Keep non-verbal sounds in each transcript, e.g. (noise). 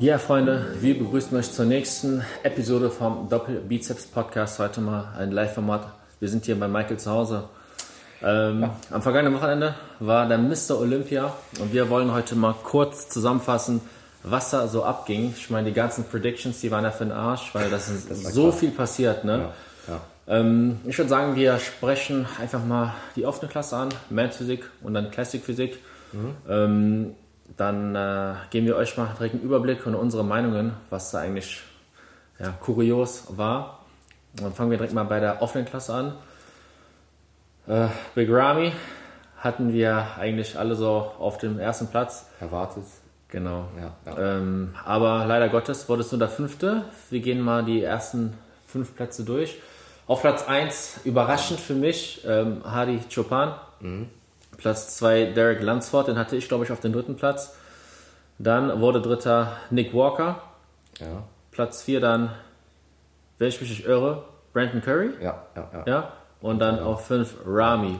Ja, Freunde, wir begrüßen euch zur nächsten Episode vom Doppel-Bizeps Podcast. Heute mal ein Live-Format. Wir sind hier bei Michael zu Hause. Ähm, ja. Am vergangenen Wochenende war der Mr. Olympia und wir wollen heute mal kurz zusammenfassen, was da so abging. Ich meine, die ganzen Predictions, die waren ja für den Arsch, weil das ist (laughs) das so krass. viel passiert. Ne? Ja. Ja. Ähm, ich würde sagen, wir sprechen einfach mal die offene Klasse an, Men's Physik und dann Classic Physik. Mhm. Ähm, dann äh, geben wir euch mal direkt einen Überblick und unsere Meinungen, was da eigentlich ja, kurios war. dann fangen wir direkt mal bei der offenen Klasse an. Äh, Big Ramy hatten wir eigentlich alle so auf dem ersten Platz. Erwartet. Genau. Ja, ja. Ähm, aber leider Gottes wurde es nur der fünfte. Wir gehen mal die ersten fünf Plätze durch. Auf Platz 1, überraschend für mich, ähm, Hadi Chopin. Mhm. Platz 2 Derek Lunsford, den hatte ich, glaube ich, auf den dritten Platz. Dann wurde dritter Nick Walker. Ja. Platz 4 dann, wenn ich mich nicht irre, Brandon Curry. Ja, ja, ja. ja? Und dann ja. auf 5 Rami.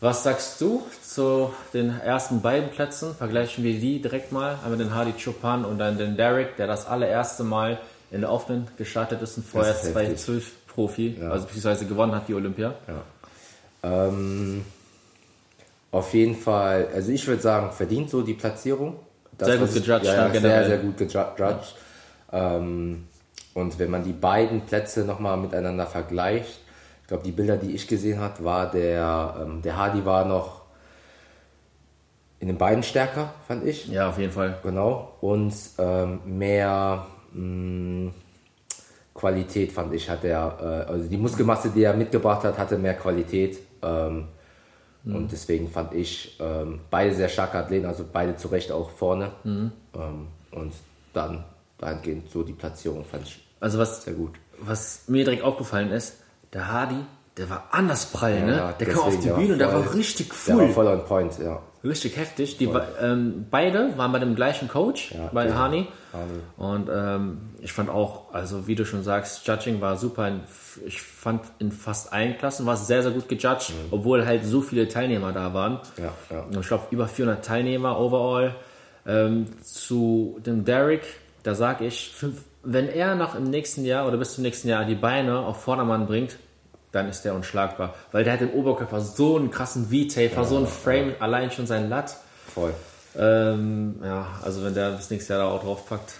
Was sagst du zu den ersten beiden Plätzen? Vergleichen wir die direkt mal. Einmal den Hardy Chopin und dann den Derek, der das allererste Mal in der Offenen gestartet ist und vorher 2012 Profi, ja. also beziehungsweise gewonnen hat die Olympia. Ja. Ähm, auf jeden Fall, also ich würde sagen, verdient so die Platzierung. Das, sehr gut gejudged. Ja, ja sehr, sehr gut gejudged. Ähm, und wenn man die beiden Plätze nochmal miteinander vergleicht, ich glaube, die Bilder, die ich gesehen habe, war der, ähm, der Hardy war noch in den beiden stärker, fand ich. Ja, auf jeden Fall. Genau. Und ähm, mehr mh, mm, Qualität, fand ich, hat er, äh, also die Muskelmasse, die er mitgebracht hat, hatte mehr Qualität. Ähm, Mhm. Und deswegen fand ich ähm, beide sehr starke Athleten, also beide zu Recht auch vorne. Mhm. Ähm, und dann dahingehend so die Platzierung fand ich also was, sehr gut. Was mir direkt aufgefallen ist, der Hardy, der war anders prall, ja, ne? Der kam auf die Bühne und der war richtig full. Der war voll on point, ja. Richtig heftig. Die, ähm, beide waren bei dem gleichen Coach, ja, bei ja. Hani. Und ähm, ich fand auch, also wie du schon sagst, Judging war super. Ich fand in fast allen Klassen war es sehr, sehr gut gejudged, mhm. obwohl halt so viele Teilnehmer da waren. Ja, ja. Ich glaube, über 400 Teilnehmer overall. Ähm, zu dem Derek, da sage ich, wenn er noch im nächsten Jahr oder bis zum nächsten Jahr die Beine auf Vordermann bringt, dann ist der unschlagbar. Weil der hat im Oberkörper so einen krassen V-Taper, ja, so einen Frame, ja. allein schon sein Lat. Voll. Ähm, ja, also wenn der das nächste Jahr da auch draufpackt.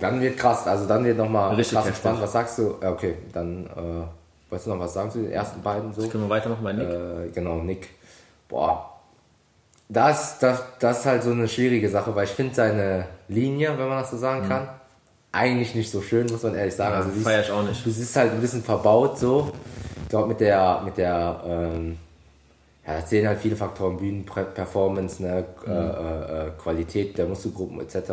Dann wird krass, also dann wird nochmal krass heftig. spannend. Was sagst du? Ja, okay, dann äh, wolltest du noch was sagen zu den ersten beiden so? Das können wir weitermachen bei Nick. Äh, genau, Nick. Boah. Das, das, das ist halt so eine schwierige Sache, weil ich finde seine Linie, wenn man das so sagen mhm. kann, eigentlich nicht so schön, muss man ehrlich sagen. Ja, also feier ich auch nicht. Du siehst halt ein bisschen verbaut so. Ich glaube, mit der, mit der, ähm, ja, da zählen halt viele Faktoren, Bühnenperformance, ne, mhm. äh, äh, Qualität der Muskelgruppen etc.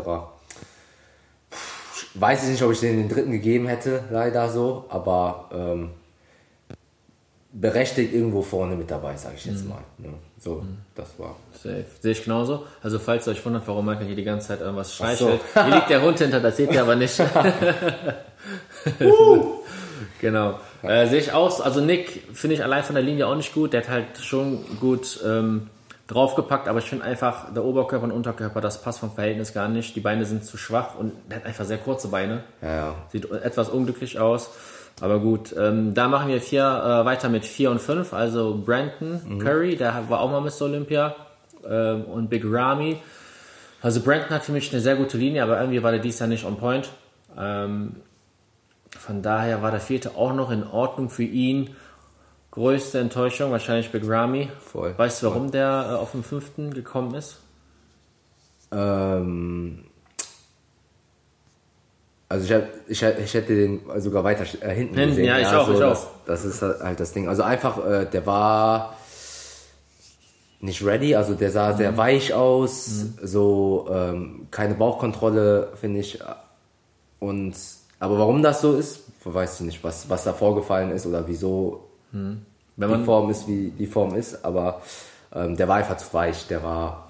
Weiß ich nicht, ob ich den, den dritten gegeben hätte, leider so, aber ähm, berechtigt irgendwo vorne mit dabei, sage ich jetzt mhm. mal. Ne? So, mhm. das war. Safe. Sehe ich genauso. Also falls ihr euch wundert, warum Michael hier die ganze Zeit irgendwas streichelt, so. hier liegt der Hund hinter, das seht ihr aber nicht. (laughs) (laughs) uh. Genau. Äh, sehe ich auch. Also Nick finde ich allein von der Linie auch nicht gut. Der hat halt schon gut ähm, draufgepackt, aber ich finde einfach der Oberkörper und Unterkörper, das passt vom Verhältnis gar nicht. Die Beine sind zu schwach und der hat einfach sehr kurze Beine. Ja, ja. Sieht etwas unglücklich aus. Aber gut, ähm, da machen wir vier, äh, weiter mit 4 und 5. Also Brandon mhm. Curry, der war auch mal Mr. Olympia. Ähm, und Big Ramy. Also Brandon hat für mich eine sehr gute Linie, aber irgendwie war der dies Jahr nicht on point. Ähm, von daher war der vierte auch noch in Ordnung für ihn. Größte Enttäuschung wahrscheinlich Big Ramy. Voll. Weißt du, warum der äh, auf den fünften gekommen ist? Ähm, also ich, hab, ich, ich hätte den sogar weiter äh, hinten, hinten gesehen. Ja, ich ja, auch, so, ich auch. Das, das, ist halt das Ding. Also einfach, äh, der war nicht ready, also der sah mhm. sehr weich aus, mhm. so ähm, keine Bauchkontrolle, finde ich. Und aber warum das so ist, weiß ich nicht, was, was da vorgefallen ist oder wieso hm. die Form ist, wie die Form ist. Aber ähm, der war einfach zu weich, der war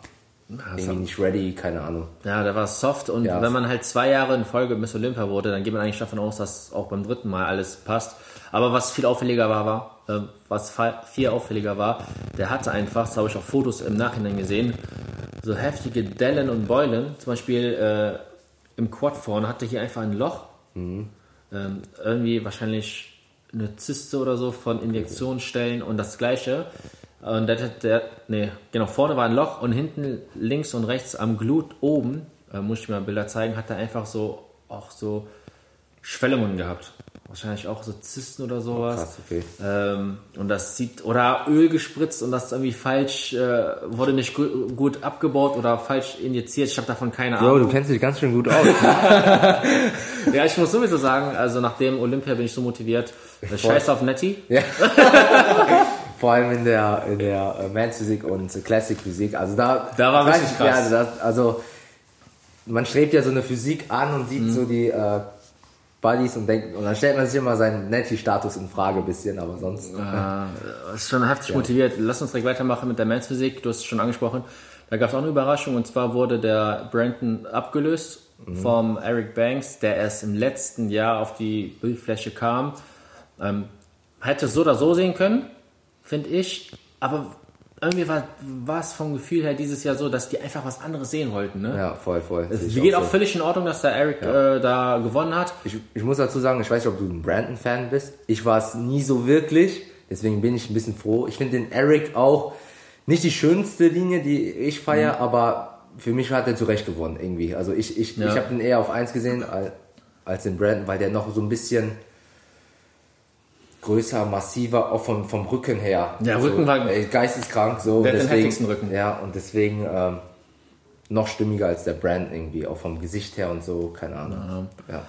irgendwie nicht ready, keine Ahnung. Ja, der war soft und ja. wenn man halt zwei Jahre in Folge Miss Olympia wurde, dann geht man eigentlich davon aus, dass auch beim dritten Mal alles passt. Aber was viel auffälliger war, war äh, was viel auffälliger war, der hatte einfach, das habe ich auch Fotos im Nachhinein gesehen, so heftige Dellen und Beulen. Zum Beispiel äh, im Quad vorne hatte hier einfach ein Loch. Mhm. Ähm, irgendwie wahrscheinlich eine Zyste oder so von Injektionsstellen und das gleiche. Und der, der, nee, genau, vorne war ein Loch und hinten links und rechts am Glut oben, äh, muss ich mir mal Bilder zeigen, hat er einfach so auch so Schwellungen gehabt. Wahrscheinlich auch so Zysten oder sowas. Krass, okay. Ähm, und das sieht, oder Öl gespritzt und das irgendwie falsch, äh, wurde nicht gu gut abgebaut oder falsch injiziert. Ich habe davon keine Bro, Ahnung. du kennst dich ganz schön gut aus. (laughs) Ja, ich muss sowieso sagen, also nach dem Olympia bin ich so motiviert. Scheiß auf Netty. (laughs) Vor allem in der, in der äh, Men's Physik und Classic Physik. Also da, Da war richtig ich, krass. ja, Also, das, also man strebt ja so eine Physik an und sieht Mhm. so die äh, Buddies und denkt, und dann stellt man sich immer seinen Netty-Status in Frage ein bisschen, aber sonst. Äh, (laughs) ist schon heftig motiviert. Lass uns direkt weitermachen mit der Men's Physik. Du hast es schon angesprochen. Da gab es auch eine Überraschung und zwar wurde der Brandon abgelöst vom Eric Banks, der erst im letzten Jahr auf die Bildfläche kam. Ähm, hätte es so oder so sehen können, finde ich. Aber irgendwie war, es vom Gefühl her dieses Jahr so, dass die einfach was anderes sehen wollten. Ne? Ja, voll, voll. Wie geht auch so. völlig in Ordnung, dass der Eric äh, da gewonnen hat. Ich, ich muss dazu sagen, ich weiß nicht, ob du ein Brandon-Fan bist. Ich war es nie so wirklich. Deswegen bin ich ein bisschen froh. Ich finde den Eric auch nicht die schönste Linie, die ich feiere, aber für mich hat er zu Recht gewonnen irgendwie. Also ich, ich, Ja. ich habe den eher auf 1 gesehen als, den Brandon, weil der noch so ein bisschen größer, massiver, auch vom, vom Rücken her. Der also, Rücken war- ey, geisteskrank so. Den deswegen, heftigsten Rücken. Ja, und deswegen ähm, noch stimmiger als der Brandon irgendwie, auch vom Gesicht her und so, keine Ahnung. Ja.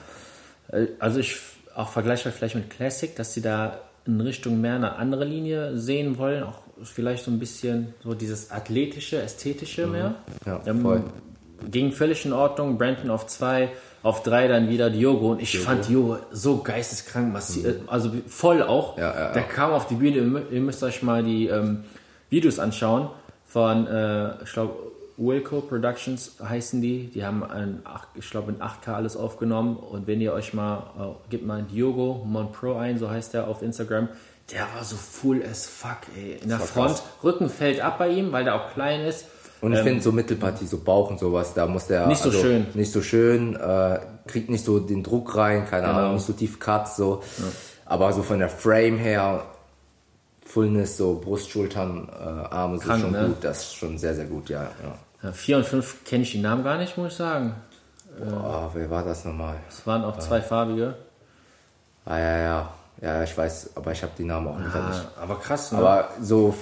Äh, Also ich auch vergleichbar vielleicht mit Classic, dass sie da in Richtung mehr eine andere Linie sehen wollen, auch vielleicht so ein bisschen so dieses athletische, ästhetische mehr. Ja, Ähm, voll. Ging völlig in Ordnung. Brandon auf zwei, auf drei dann wieder Diogo und ich fand Diogo so geisteskrank, massiv, äh, also voll auch. Mhm. Ja, ja, ja. Der kam auf die Bühne, ihr müsst euch mal die ähm, Videos anschauen von, äh, ich glaube, Wilco Productions heißen die. Die haben, ein, ich glaube, in 8K alles aufgenommen. Und wenn ihr euch mal, äh, gebt mal Diogo Monpro ein, so heißt der auf Instagram, der war so full as fuck, ey. In der Front, krass. Rücken fällt ab bei ihm, weil der auch klein ist. Und ich finde so Mittelpartie, so Bauch und sowas, da muss der Ähm, Nicht so schön. nicht so schön, äh, kriegt nicht so den Druck rein, keine Genau. Ahnung, nicht so tief Cuts, so. Aber so von der Frame her, Fullness, so Brust, Schultern, äh, Arme, Krank, schon ne? gut, das ist schon sehr, sehr gut, ja. ja. Ja, vier und fünf kenne ich die Namen gar nicht, muss ich sagen. Boah, wer war das nochmal? Es waren auch zwei farbige. Ah, ja, ja, ja, ich weiß, aber ich habe die Namen auch nicht. Ah, aber krass, ne? Aber so,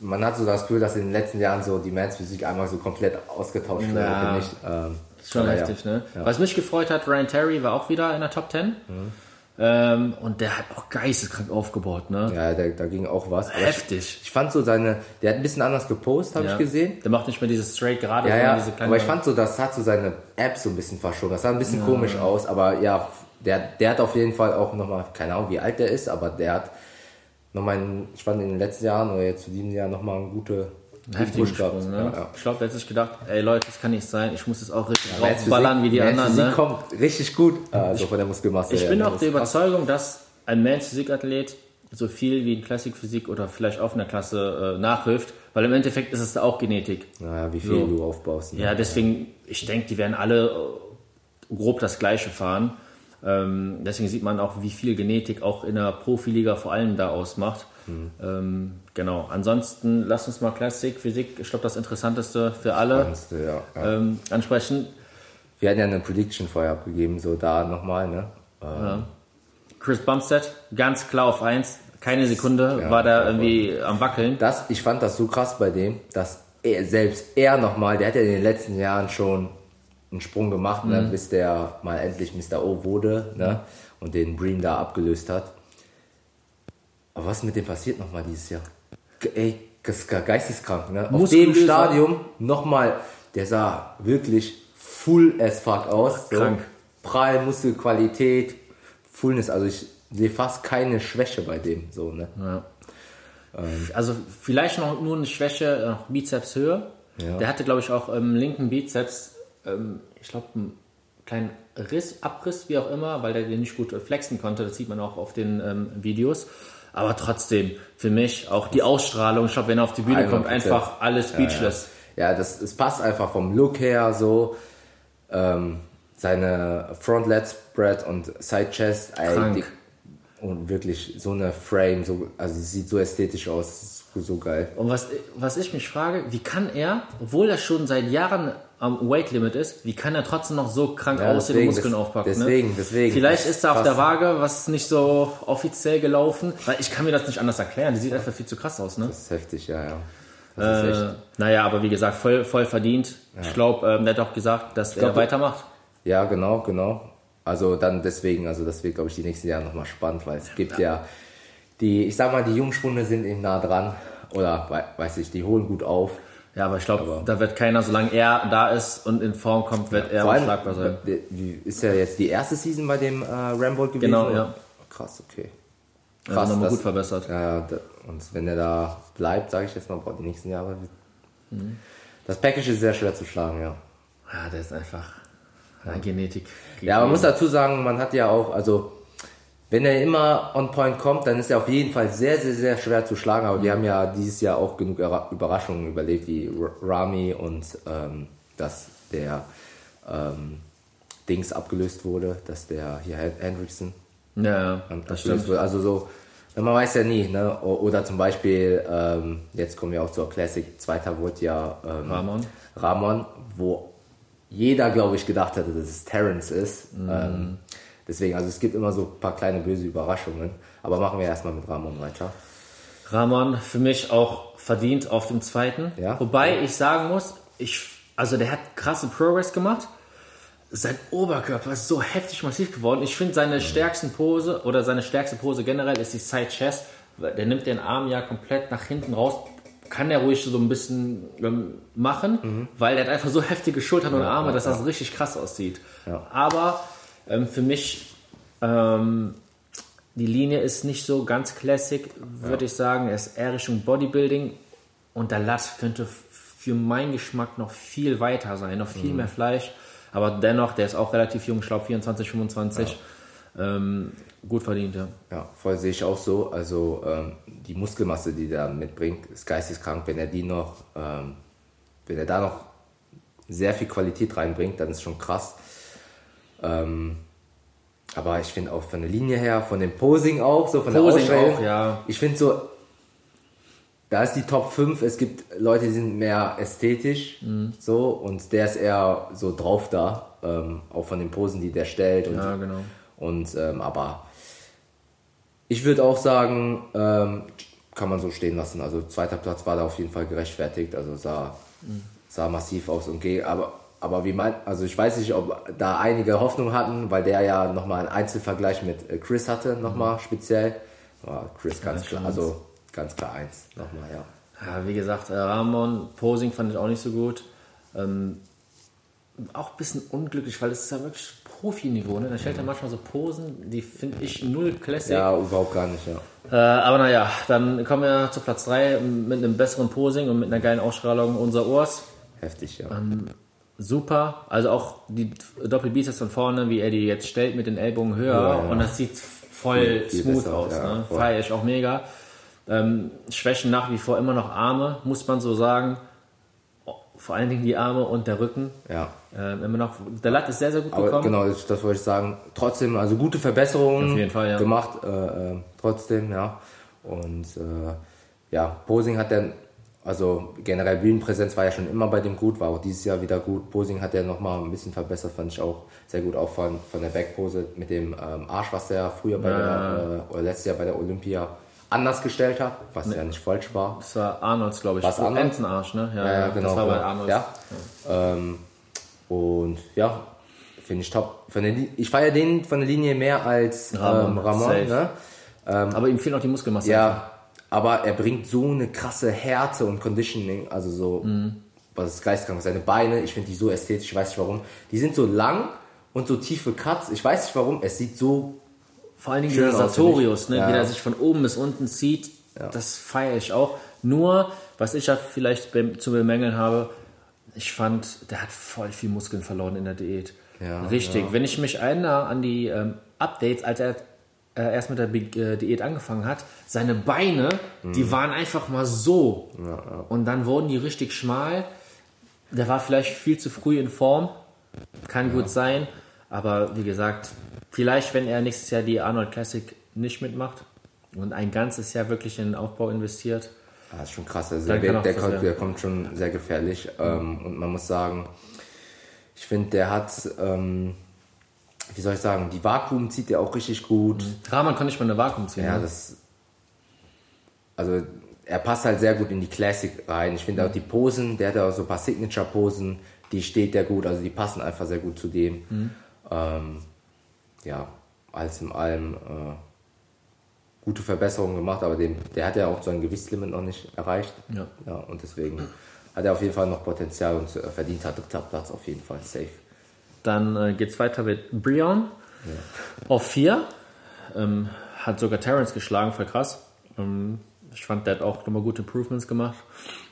man hat so das Gefühl, dass in den letzten Jahren so die Mans Physik einmal so komplett ausgetauscht wurde, Ja. finde ich. Ähm, Schon heftig, ja. ne? Was mich gefreut hat, Ryan Terry war auch wieder in der Top 10. Ähm, und der hat auch geisteskrank aufgebaut, ne? Ja, da, da ging auch was. Aber ich, Heftig. ich fand so seine, der hat ein bisschen anders gepostet, habe Ja. ich gesehen. Der macht nicht mehr dieses straight gerade, Ja, ja, diese kleine. aber ich fand so, das hat so seine App so ein bisschen verschoben. Das sah ein bisschen komisch aus, aber ja, der, der hat auf jeden Fall auch nochmal, keine Ahnung, wie alt der ist, aber der hat nochmal, ich fand in den letzten Jahren oder jetzt zu diesem Jahr nochmal eine gute, heftigen. Sprung, ne? Ja, ja. Ich glaube, der hat sich gedacht, ey Leute, das kann nicht sein, ich muss jetzt auch richtig Mans draufballern wie die anderen, Physik ne? kommt richtig gut, also von der Muskelmasse Ich her, bin auch der. Überzeugung, dass ein Mans Physikathlet so viel wie in Klassikphysik oder vielleicht auch in der Klasse äh, nachhilft, weil im Endeffekt ist es da auch Genetik. Naja, wie viel So. du aufbaust. Ne? Ja, deswegen, ich denke, die werden alle äh, grob das Gleiche fahren. Ähm, deswegen sieht man auch, wie viel Genetik auch in der Profiliga vor allem da ausmacht. Ähm, genau. Ansonsten, lass uns mal Klassik, Physik, ich glaube, das Interessanteste für alle Spannendste, ja, ja. ähm, ansprechen. Wir hatten ja eine Prediction vorher abgegeben, so da nochmal, ne? Ähm, Chris Bumstead, ganz klar auf 1. Keine Sekunde war da irgendwie am Wackeln. Das, ich fand das so krass bei dem, dass er selbst er nochmal, der hat ja in den letzten Jahren schon einen Sprung gemacht, ne, bis der mal endlich Mr. O wurde ne, und den Bream da abgelöst hat. Aber was mit dem passiert nochmal dieses Jahr? Ey, das ist ge- geisteskrank, ne? Auf dem Stadium nochmal, der sah wirklich full as fuck aus. So. Krank. Prall, Muskelqualität, Fullness, also ich sehe fast keine Schwäche bei dem, so, ne? Also vielleicht noch nur eine Schwäche, äh, Bizepshöhe. Ja. Der hatte, glaube ich, auch im linken Bizeps, ähm, ich glaube, einen kleinen Riss, Abriss, wie auch immer, weil der den nicht gut flexen konnte. Das sieht man auch auf den ähm, Videos. Aber trotzdem, für mich auch die Ausstrahlung. Ich glaube, wenn er auf die Bühne kommt, 100%. einfach alles speechless. Ja, das, es passt einfach vom Look her so. Ähm, seine Front Lat Spread und Side Chest, Krank. und wirklich so eine Frame, so, also sieht so ästhetisch aus, so, so geil. Und was, was ich mich frage, wie kann er, obwohl er schon seit Jahren am Weight Limit ist, wie kann er trotzdem noch so krank Ja, aussehen und Muskeln des- aufpacken? deswegen, ne? deswegen. Vielleicht ist er auf der Waage, was nicht so offiziell gelaufen, weil ich kann mir das nicht anders erklären. Die sieht einfach viel zu krass aus, ne? Das ist heftig, ja, ja. Das ist Äh, echt. naja, aber wie gesagt, voll, voll verdient. Ich glaube, ähm, der hat auch gesagt, dass glaub, er weitermacht. Ja, genau, genau. Also dann deswegen, also das wird, glaube ich, die nächsten Jahre nochmal spannend, weil es gibt ja die, ich sag mal, die Jungspunde sind eben nah dran. Oder wei- weiß ich, die holen gut auf. Ja, aber ich glaube, da wird keiner, solange er da ist und in Form kommt, wird er Vor allem, unschlagbar sein. ist ja jetzt die erste Season bei dem äh, Rambo gewesen. Genau, oder? ja. Krass, okay. Er hat nochmal gut verbessert. Ja, ja, da- und wenn er da bleibt, sage ich jetzt mal, boah, die nächsten Jahre. Mhm. Das Package ist sehr schwer zu schlagen, ja. Ja, der ist einfach ja, Genetik. Ja, man muss dazu sagen, man hat ja auch, also wenn er immer on point kommt, dann ist er auf jeden Fall sehr, sehr, sehr schwer zu schlagen. Aber wir haben ja dieses Jahr auch genug Überraschungen überlebt, wie Rami und ähm, dass der ähm, Dings abgelöst wurde, dass der hier Hen- Hendrickson Ja, das stimmt. wurde. Also so, man weiß ja nie, ne? Oder zum Beispiel, ähm, jetzt kommen wir auch zur Classic, zweiter wurde ja ähm, Ramon. Ramon, wo jeder, glaube ich, gedacht hatte, dass es Terrence ist. Mhm. Deswegen, also es gibt immer so ein paar kleine böse Überraschungen. Aber machen wir erstmal mit Ramon weiter. Rahman für mich auch verdient auf dem zweiten. Ja. Wobei ich sagen muss, ich, also der hat krasse Progress gemacht. Sein Oberkörper ist so heftig massiv geworden. Ich finde seine stärksten Pose oder seine stärkste Pose generell ist die Side Chest. Der nimmt den Arm ja komplett nach hinten raus. Kann er ruhig so ein bisschen ähm, machen, weil er hat einfach so (laughs) heftige Schultern und Arme, dass das richtig krass aussieht. Ja. Aber ähm, für mich ähm, die Linie ist nicht so ganz classic, würde ich sagen. Er ist eher Richtung Bodybuilding und der Lat könnte für meinen Geschmack noch viel weiter sein, noch viel mehr Fleisch. Aber dennoch, der ist auch relativ jung, ich glaube 24, 25. Ähm, gut verdient, ja. Ja, voll sehe ich auch so. Also ähm, die Muskelmasse, die der mitbringt, ist geisteskrank. Wenn er die noch, ähm, wenn er da noch sehr viel Qualität reinbringt, dann ist schon krass. Ähm, aber ich finde auch von der Linie her, von dem Posing auch, so von der Posing Ausstrahlung, auch, ja. Ich finde so, da ist die Top 5, es gibt Leute, die sind mehr ästhetisch, Mhm. so, und der ist eher so drauf da, ähm, auch von den Posen, die der stellt. Und, Ja, genau. und ähm, aber ich würde auch sagen, ähm, kann man so stehen lassen. Also zweiter Platz war da auf jeden Fall gerechtfertigt. Also sah, sah massiv aus und geht. Aber, aber wie mein, also ich weiß nicht, ob da einige Hoffnung hatten, weil der ja nochmal einen Einzelvergleich mit äh, Chris hatte, nochmal speziell. War Chris ganz klar, also ganz klar eins. Nochmal, ja. Ja, wie gesagt, äh, Ramon, Posing fand ich auch nicht so gut. Ähm, auch ein bisschen unglücklich, weil es ist ja wirklich Profiniveau. Ne? Da stellt er manchmal so Posen, die finde ich null classic. Ja, überhaupt gar nicht, ja. Äh, aber naja, dann kommen wir zu Platz 3 mit einem besseren Posing und mit einer geilen Ausstrahlung. Unser Urs, Heftig, ja. Super. Also auch die Doppelbizeps von vorne, wie er die jetzt stellt mit den Ellbogen höher. Ja, ja. Und das sieht voll Viel- smooth aus. ja, ne? Feier ich auch mega. Ähm, Schwächen nach wie vor immer noch Arme, muss man so sagen. Vor allen Dingen die Arme und der Rücken. ja. Ähm, immer noch, der Latt ist sehr, sehr gut Aber gekommen. genau, das, das wollte ich sagen. Trotzdem, also gute Verbesserungen Auf jeden Fall, ja. gemacht, äh, äh, trotzdem, ja. Und äh, ja, Posing hat dann, also generell Bühnenpräsenz war ja schon immer bei dem gut, war auch dieses Jahr wieder gut. Posing hat er nochmal ein bisschen verbessert, fand ich auch sehr gut, auch von, von der Backpose mit dem ähm, Arsch, was er früher bei der, äh, oder letztes Jahr bei der Olympia anders gestellt hat, was ja nicht falsch war. Das war Arnolds, glaube ich. Was Arnold? Entenarsch, ne? Ja, ja, genau. Das war bei ja. Arnolds. Ja. Ähm, und ja, finde ich top. Von der, ich feiere den von der Linie mehr als Ramon, ähm, Ramon. safe. Ne? Aber ihm fehlt noch die Muskelmasse. Ja, aber er bringt so eine krasse Härte und Conditioning, also so, Mhm. was ist geistkrank. Seine Beine, ich finde die so ästhetisch, ich weiß nicht warum. Die sind so lang und so tiefe Cuts, ich weiß nicht warum, es sieht so, Vor allen Dingen dieser. Sartorius, ne, Ja. wie der sich von oben bis unten zieht, das feiere ich auch. Nur, was ich ja vielleicht bem- zu bemängeln habe, ich fand, der hat voll viel Muskeln verloren in der Diät. Ja, Richtig. Wenn ich mich erinnere an die ähm, Updates, als er äh, erst mit der Big, äh, Diät angefangen hat, seine Beine, Mhm. die waren einfach mal so. Und dann wurden die richtig schmal. Der war vielleicht viel zu früh in Form. Kann gut sein. Aber wie gesagt, vielleicht, wenn er nächstes Jahr die Arnold Classic nicht mitmacht und ein ganzes Jahr wirklich in den Aufbau investiert. Das ah, ist schon krass. Also der, der, der, kommt, der, kommt, schon sehr gefährlich. Mhm. und man muss sagen, ich finde, der hat, ähm, wie soll ich sagen, die Vakuum zieht der auch richtig gut. Mhm. Rahman kann nicht mal eine Vakuum ziehen. Ja, ne? das. Also, er passt halt sehr gut in die Classic rein. Ich finde mhm. auch die Posen, der hat ja auch so ein paar Signature-Posen, die steht der gut, also die passen einfach sehr gut zu dem. Mhm. Ähm, ja, alles in allem äh, gute Verbesserungen gemacht, aber dem, der hat ja auch so ein Gewichtslimit noch nicht erreicht. Ja. ja und deswegen hat er auf jeden Fall noch Potenzial und verdient hat dritter Platz auf jeden Fall safe. Dann äh, geht es weiter mit Brion ja. auf 4. Ähm, hat sogar Terrence geschlagen, voll krass. Ähm, ich fand, der hat auch nochmal gute Improvements gemacht.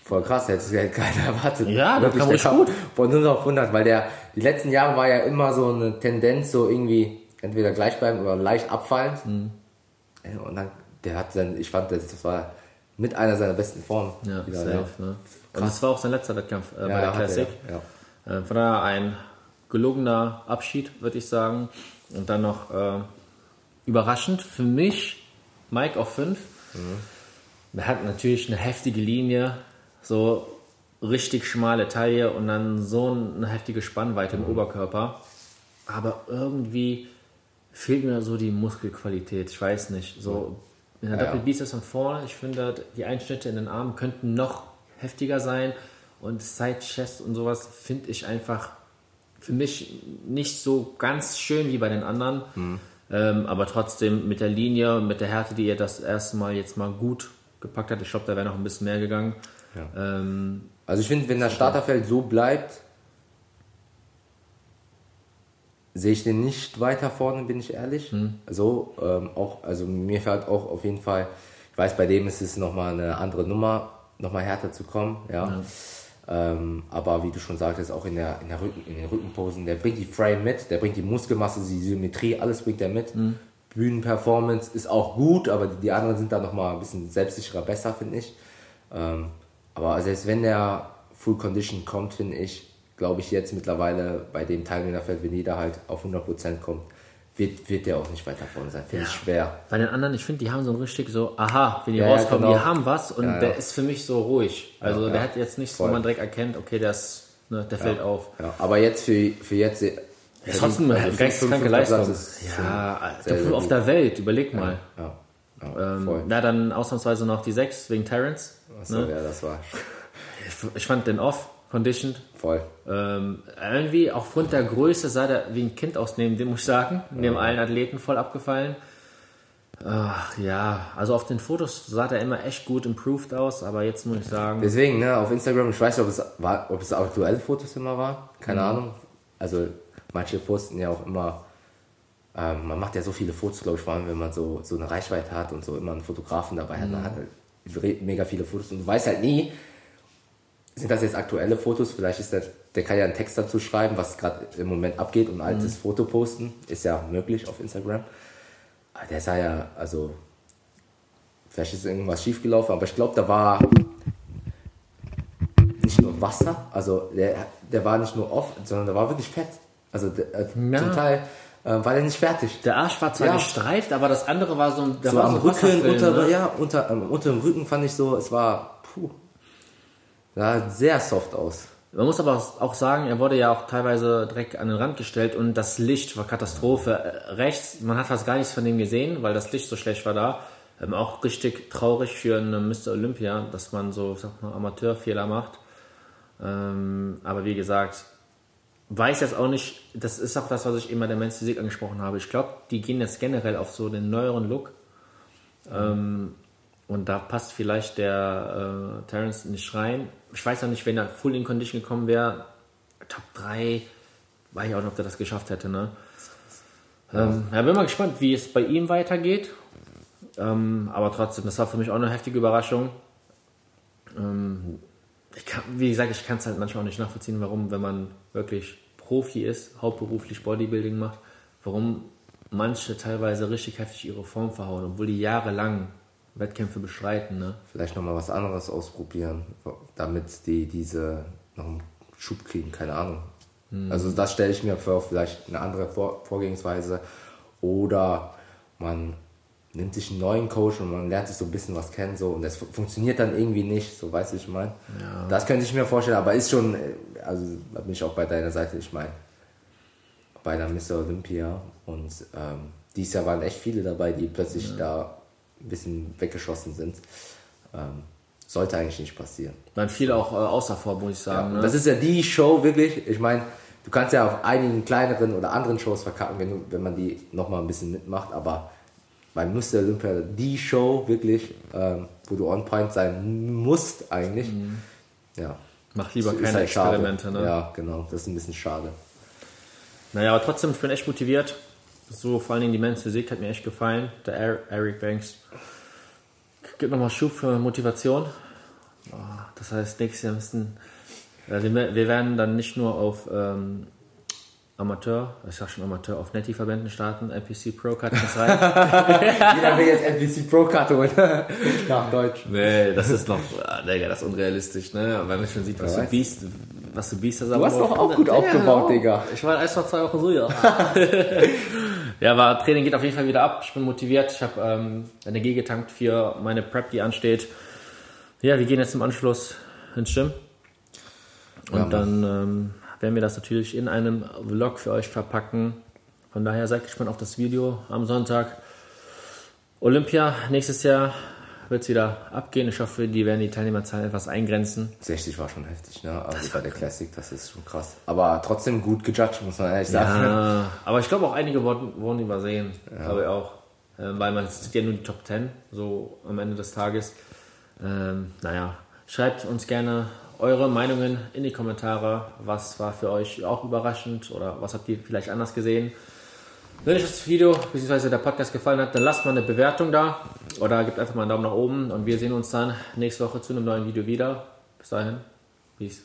Voll krass, hätte es keiner erwartet. Ja, das kam richtig gut. Von 0 auf 100, weil der, die letzten Jahre war ja immer so eine Tendenz, so irgendwie entweder gleichbleibend oder leicht abfallend. Mhm. Und dann, der hat dann, ich fand, das, das war mit einer seiner besten Formen. Ja, wieder, safe, ja. Ne? Und das war auch sein letzter Wettkampf äh, ja, bei der Classic. Er, ja. äh, von daher ein gelogener Abschied, würde ich sagen. Und dann noch äh, überraschend für mich, Mike auf 5. Mhm. Er hat natürlich eine heftige Linie, so richtig schmale Taille und dann so eine heftige Spannweite mhm. im Oberkörper. Aber irgendwie fehlt mir so die Muskelqualität. Ich weiß nicht. So in der ja, Doppelbizeps von vorne, ich finde, die Einschnitte in den Armen könnten noch heftiger sein. Und Side Chest und sowas finde ich einfach für mich nicht so ganz schön wie bei den anderen. Mhm. Ähm, aber trotzdem mit der Linie, mit der Härte, die er das erste Mal jetzt mal gut gepackt hat. Ich glaube, da wäre noch ein bisschen mehr gegangen. Ja. Ähm, also ich finde, wenn das Starterfeld so bleibt, sehe ich den nicht weiter vorne, bin ich ehrlich. Mhm. So, ähm, auch, also mir fällt auch auf jeden Fall, ich weiß, bei dem ist es nochmal eine andere Nummer, nochmal härter zu kommen, ja. ja. Ähm, aber wie du schon sagtest, auch in, der, in, der Rücken, in den Rückenposen, der bringt die Frame mit, der bringt die Muskelmasse, die Symmetrie, alles bringt er mit. Mhm. Bühnenperformance ist auch gut, aber die, die anderen sind da nochmal ein bisschen selbstsicherer, besser, finde ich. Ähm, aber selbst wenn der Full Condition kommt, finde ich, glaube ich jetzt mittlerweile bei dem Teilnehmerfeld, wenn jeder halt auf 100% kommt, wird, wird der auch nicht weiter vorne sein. Finde ja. ich schwer. Bei den anderen, ich finde, die haben so ein richtig so, aha, wenn die ja, rauskommen, ja, genau. die haben was und der ist für mich so ruhig. Also der hat jetzt nichts, Voll. wo man direkt erkennt, okay, der, ist, ne, der fällt auf. Aber jetzt für, für jetzt. Ja, trotzdem eine geisteskranke Leistung. Ja, der auf der Welt, überleg mal. Ja, ja. Ähm, na, dann ausnahmsweise noch die 6 wegen Terrence. Achso, ne? ja, das war. (laughs) Ich fand den off conditioned. Voll. Ähm, irgendwie aufgrund der Größe sah der wie ein Kind aus, neben dem muss ich sagen, neben ja. allen Athleten voll abgefallen. Ach ja, also auf den Fotos sah der immer echt gut improved aus, aber jetzt muss ich sagen. Deswegen, ne, auf Instagram, ich weiß nicht, ob es, war, ob es aktuelle Fotos immer war, keine mhm. Ahnung. Also manche posten ja auch immer, ähm, man macht ja so viele Fotos, glaube ich, vor allem wenn man so, so eine Reichweite hat und so immer einen Fotografen dabei hat, mhm. man hat halt mega viele Fotos und du weißt halt nie, sind das jetzt aktuelle Fotos? Vielleicht ist der, der kann ja einen Text dazu schreiben, was gerade im Moment abgeht und ein altes mhm. Foto posten. Ist ja möglich auf Instagram. Aber der sah ja, also, vielleicht ist irgendwas schiefgelaufen, aber ich glaube, da war nicht nur Wasser, also der, der war nicht nur off, sondern da war wirklich Fett. Also der, äh, ja. zum Teil äh, war der nicht fertig. Der Arsch war zwar ja. gestreift, aber das andere war so, der so war am so Rücken, unter, ne? ja, unter, ähm, unter dem Rücken fand ich so, es war, puh, Sah sehr soft aus. Man muss aber auch sagen, er wurde ja auch teilweise direkt an den Rand gestellt und das Licht war Katastrophe. Äh, rechts, man hat fast gar nichts von dem gesehen, weil das Licht so schlecht war da. Ähm, auch richtig traurig für einen Mr. Olympia, dass man so, sag mal, Amateurfehler macht. Ähm, aber wie gesagt, weiß jetzt auch nicht, das ist auch das, was ich immer der Men's Physik angesprochen habe. Ich glaube, die gehen jetzt generell auf so den neueren Look. Ähm, und da passt vielleicht der äh, Terence nicht rein. Ich weiß auch nicht, wenn er full in Condition gekommen wäre, Top 3, weiß ich auch nicht, ob er das geschafft hätte. Ne? Ähm, ja, bin mal gespannt, wie es bei ihm weitergeht. Ähm, aber trotzdem, das war für mich auch eine heftige Überraschung. Ähm, kann, wie gesagt, ich kann es halt manchmal auch nicht nachvollziehen, warum, wenn man wirklich Profi ist, hauptberuflich Bodybuilding macht, warum manche teilweise richtig heftig ihre Form verhauen, obwohl die jahrelang Wettkämpfe bestreiten. Ne? Vielleicht nochmal was anderes ausprobieren, damit die diese noch einen Schub kriegen, keine Ahnung. Mhm. Also das stelle ich mir vor, vielleicht eine andere vor Vorgehensweise. Oder man nimmt sich einen neuen Coach und man lernt sich so ein bisschen was kennen so und das funktioniert dann irgendwie nicht, so weiß ich meine. Ja. Das könnte ich mir vorstellen, aber ist schon, also da bin ich auch bei deiner Seite, ich meine, bei der Mr. Olympia und ähm, dieses Jahr waren echt viele dabei, die plötzlich ja. da ein bisschen weggeschossen sind. Ähm, sollte eigentlich nicht passieren. Man fiel auch äh, außer vor, muss ich sagen. Ja, ne? Das ist ja die Show wirklich, ich meine, du kannst ja auf einigen kleineren oder anderen Shows verkacken, wenn, du, wenn man die nochmal ein bisschen mitmacht, aber bei Mr. Olympia die Show wirklich, ähm, wo du on point sein musst eigentlich. Mhm. Ja. Mach lieber keine halt Experimente, ne? Ja, genau. Das ist ein bisschen schade. Naja, aber trotzdem, ich bin echt motiviert. So, vor allen Dingen die Men's Physik hat mir echt gefallen. Der Eric Banks gibt nochmal Schub für Motivation. Das heißt, nächstes Jahr müssen wir, wir werden dann nicht nur auf ähm, Amateur, ich sag schon Amateur, auf Netty-Verbänden starten, NPC Pro Cut rein. Jeder will jetzt NPC Pro Cut holen. (laughs) Nach Deutsch. Nee, das ist noch, ah, Digga, das ist unrealistisch, ne? Weil man schon sieht, was du Biest, was du Biest Du hast doch auch gut ja, aufgebaut, ja, Digga. Ich war erst mal zwei Wochen so, ja. (laughs) ja, aber Training geht auf jeden Fall wieder ab. Ich bin motiviert. Ich habe ähm, Energie getankt für meine Prep, die ansteht. Ja, wir gehen jetzt im Anschluss ins Gym. Und ja, dann ähm, werden wir das natürlich in einem Vlog für euch verpacken. Von daher seid gespannt auf das Video am Sonntag. Olympia nächstes Jahr wird es wieder abgehen. Ich hoffe, die werden die Teilnehmerzahlen etwas eingrenzen. 60 war schon heftig, ne? Also bei der Classic, das ist schon krass. Aber trotzdem gut gejudged, muss man ehrlich sagen. Ja, aber ich glaube auch einige wurden, wurden übersehen. Ja. Glaube ich auch. Äh, weil man sieht ja nur die Top 10, so am Ende des Tages. Ähm, naja, schreibt uns gerne eure Meinungen in die Kommentare. Was war für euch auch überraschend oder was habt ihr vielleicht anders gesehen? Wenn euch das Video bzw. der Podcast gefallen hat, dann lasst mal eine Bewertung da oder gebt einfach mal einen Daumen nach oben und wir sehen uns dann nächste Woche zu einem neuen Video wieder. Bis dahin, peace.